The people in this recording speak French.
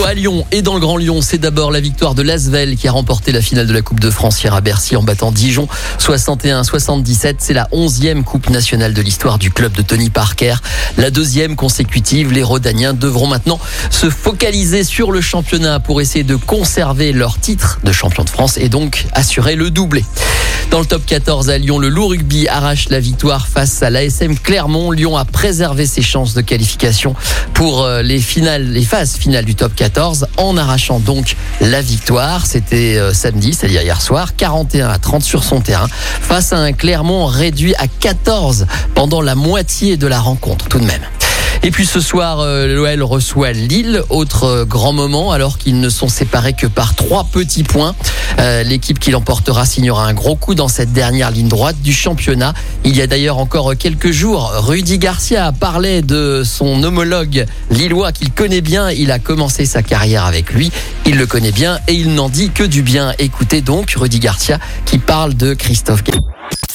À Lyon et dans le Grand Lyon, c'est d'abord la victoire de Lasvel qui a remporté la finale de la Coupe de France hier à Bercy en battant Dijon 61-77. C'est la onzième Coupe nationale de l'histoire du club de Tony Parker. La deuxième consécutive, les Rodaniens devront maintenant se focaliser sur le championnat pour essayer de conserver leur titre de champion de France et donc assurer le doublé. Dans le top 14 à Lyon, le loup rugby arrache la victoire face à l'ASM Clermont. Lyon a préservé ses chances de qualification pour euh, les les phases finales du top 14 en arrachant donc la victoire. C'était euh, samedi, c'est-à-dire hier soir, 41 à 30 sur son terrain face à un Clermont réduit à 14 pendant la moitié de la rencontre tout de même. Et puis ce soir, euh, l'OL reçoit Lille, autre euh, grand moment, alors qu'ils ne sont séparés que par trois petits points. Euh, l'équipe qui l'emportera signera un gros coup dans cette dernière ligne droite du championnat. Il y a d'ailleurs encore quelques jours, Rudy Garcia parlait de son homologue lillois qu'il connaît bien. Il a commencé sa carrière avec lui. Il le connaît bien et il n'en dit que du bien. Écoutez donc Rudy Garcia qui parle de Christophe